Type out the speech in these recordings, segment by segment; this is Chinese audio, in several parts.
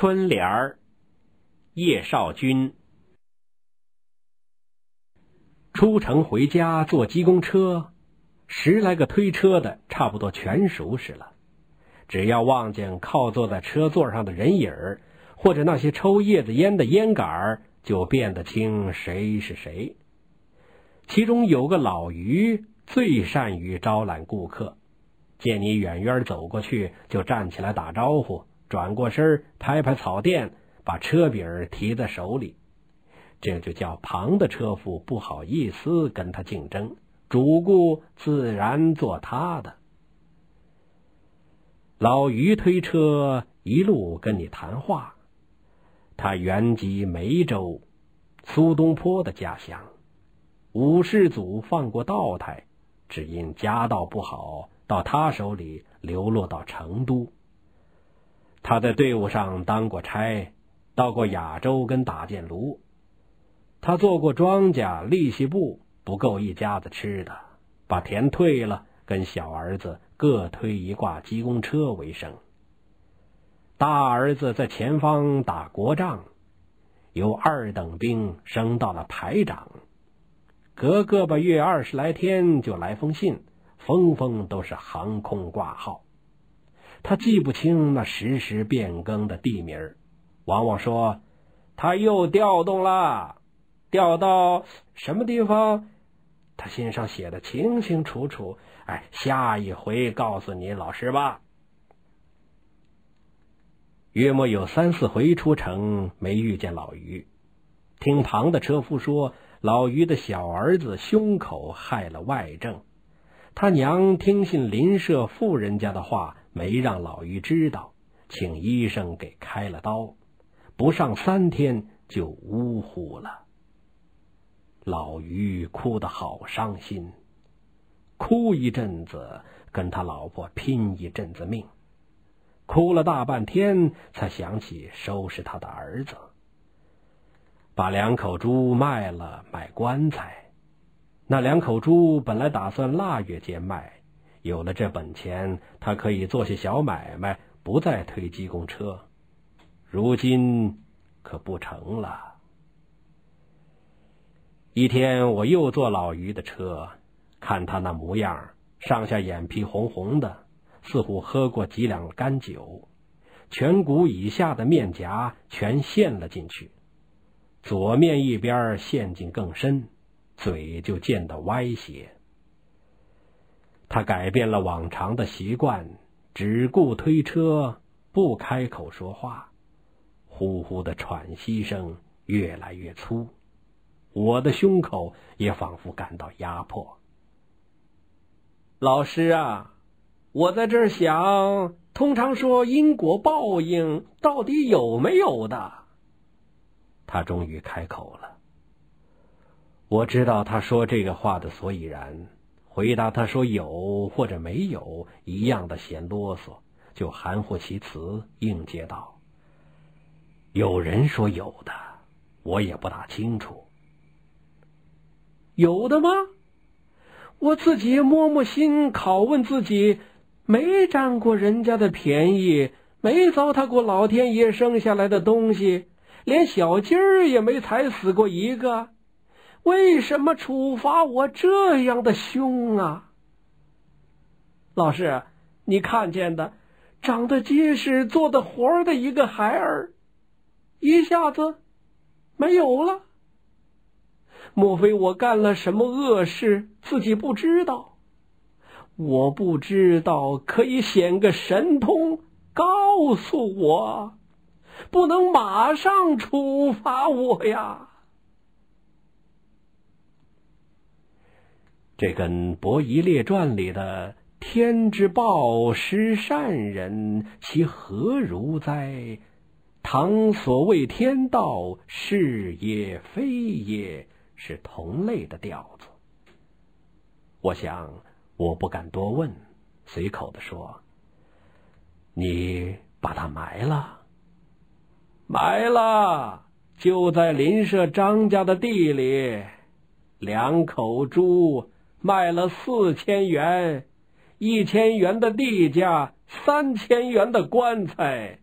春联儿，叶绍钧。出城回家坐鸡公车，十来个推车的差不多全熟识了。只要望见靠坐在车座上的人影儿，或者那些抽叶子烟的烟杆儿，就辨得清谁是谁。其中有个老于最善于招揽顾客，见你远远走过去，就站起来打招呼，转过身拍拍草垫，把车柄提在手里。这就叫旁的车夫不好意思跟他竞争，主顾自然做他的。老于推车一路跟你谈话，他原籍梅州，苏东坡的家乡。五世祖放过道台，只因家道不好，到他手里流落到成都。他在队伍上当过差，到过亚洲跟打箭炉。他做过庄稼利息部，不够一家子吃的，把田退了，跟小儿子。各推一挂鸡公车为生。大儿子在前方打国仗，由二等兵升到了排长。隔个把月二十来天就来封信，封封都是航空挂号。他记不清那时时变更的地名，往往说他又调动了，调到什么地方？他信上写的清清楚楚。哎，下一回告诉你老师吧。约莫有三四回出城，没遇见老于。听旁的车夫说，老于的小儿子胸口害了外症，他娘听信邻舍妇人家的话，没让老于知道，请医生给开了刀，不上三天就呜呼了。老于哭得好伤心。哭一阵子，跟他老婆拼一阵子命，哭了大半天，才想起收拾他的儿子，把两口猪卖了买棺材。那两口猪本来打算腊月间卖，有了这本钱，他可以做些小买卖，不再推鸡公车。如今可不成了。一天，我又坐老于的车。看他那模样，上下眼皮红红的，似乎喝过几两干酒，颧骨以下的面颊全陷了进去，左面一边陷进更深，嘴就见得歪斜。他改变了往常的习惯，只顾推车，不开口说话，呼呼的喘息声越来越粗，我的胸口也仿佛感到压迫。老师啊，我在这儿想，通常说因果报应到底有没有的？他终于开口了。我知道他说这个话的所以然，回答他说有或者没有一样的嫌啰嗦，就含糊其辞应接道：“有人说有的，我也不大清楚。有的吗？”我自己摸摸心，拷问自己：没占过人家的便宜，没糟蹋过老天爷生下来的东西，连小鸡儿也没踩死过一个，为什么处罚我这样的凶啊？老师，你看见的，长得结实、做的活的一个孩儿，一下子没有了。莫非我干了什么恶事，自己不知道？我不知道，可以显个神通，告诉我，不能马上处罚我呀？这跟《伯夷列传》里的“天之报，施善人，其何如哉？”唐所谓天道，是也非也。是同类的调子。我想，我不敢多问，随口的说：“你把它埋了，埋了，就在邻舍张家的地里。两口猪卖了四千元，一千元的地价，三千元的棺材，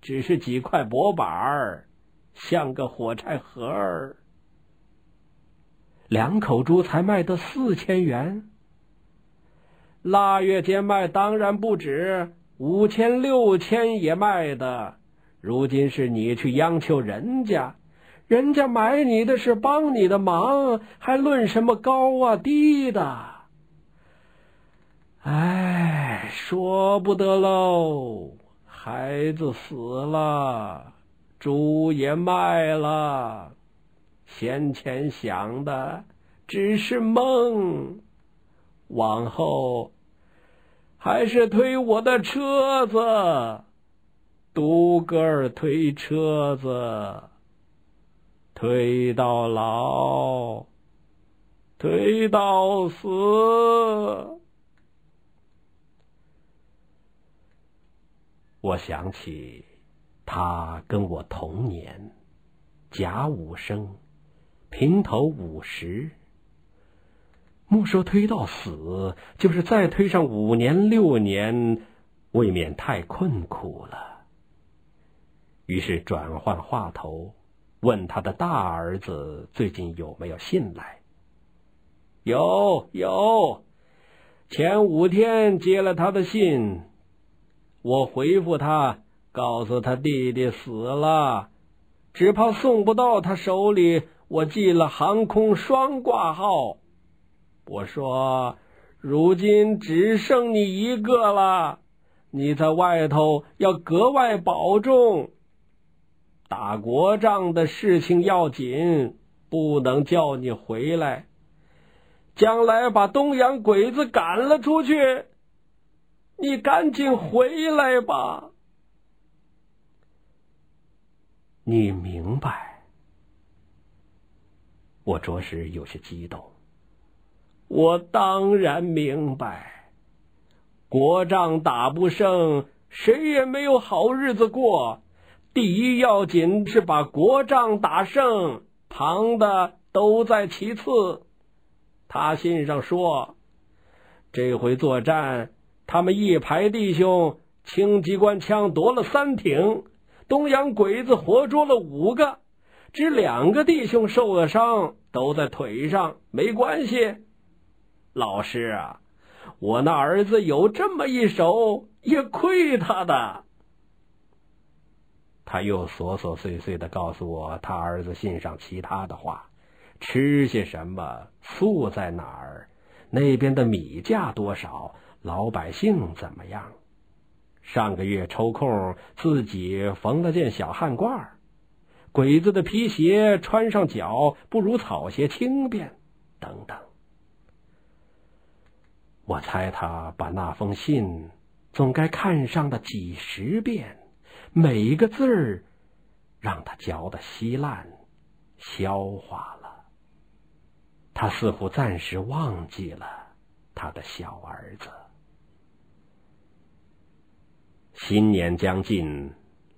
只是几块薄板儿，像个火柴盒儿。两口猪才卖得四千元，腊月间卖当然不止，五千六千也卖的。如今是你去央求人家，人家买你的是帮你的忙，还论什么高啊低的？哎，说不得喽！孩子死了，猪也卖了。先前想的只是梦，往后还是推我的车子，独个儿推车子，推到老，推到死。我想起他跟我同年，甲午生。平头五十，莫说推到死，就是再推上五年六年，未免太困苦了。于是转换话头，问他的大儿子最近有没有信来。有有，前五天接了他的信，我回复他，告诉他弟弟死了，只怕送不到他手里。我寄了航空双挂号，我说，如今只剩你一个了，你在外头要格外保重。打国仗的事情要紧，不能叫你回来。将来把东洋鬼子赶了出去，你赶紧回来吧。你明白。我着实有些激动。我当然明白，国仗打不胜，谁也没有好日子过。第一要紧是把国仗打胜，旁的都在其次。他信上说，这回作战，他们一排弟兄轻机关枪夺了三挺，东洋鬼子活捉了五个。只两个弟兄受了伤，都在腿上，没关系。老师啊，我那儿子有这么一手，也亏他的。他又琐琐碎碎的告诉我他儿子信上其他的话，吃些什么，宿在哪儿，那边的米价多少，老百姓怎么样。上个月抽空自己缝了件小汗褂鬼子的皮鞋穿上脚不如草鞋轻便，等等。我猜他把那封信总该看上了几十遍，每一个字儿让他嚼得稀烂，消化了。他似乎暂时忘记了他的小儿子。新年将近。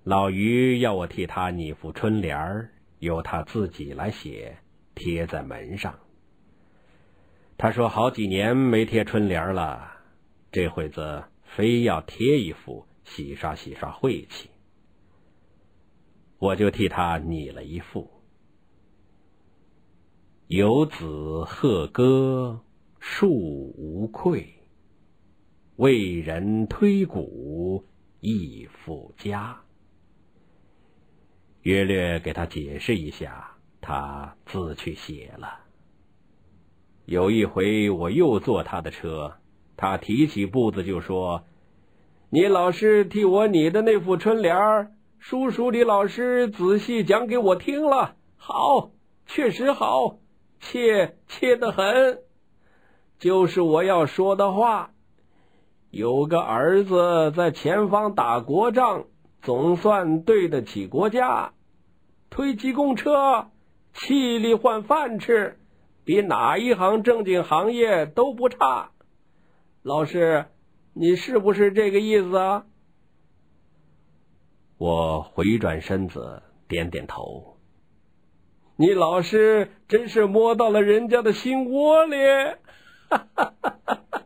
老于要我替他拟副春联儿，由他自己来写，贴在门上。他说好几年没贴春联了，这会子非要贴一副，洗刷洗刷晦气。我就替他拟了一副：游子贺歌树无愧，为人推鼓亦复佳。约略给他解释一下，他自去写了。有一回我又坐他的车，他提起步子就说：“你老师替我拟的那副春联儿，叔叔李老师仔细讲给我听了，好，确实好，切切的很，就是我要说的话。有个儿子在前方打国仗。”总算对得起国家，推机公车，气力换饭吃，比哪一行正经行业都不差。老师，你是不是这个意思啊？我回转身子，点点头。你老师真是摸到了人家的心窝里，哈哈哈哈哈。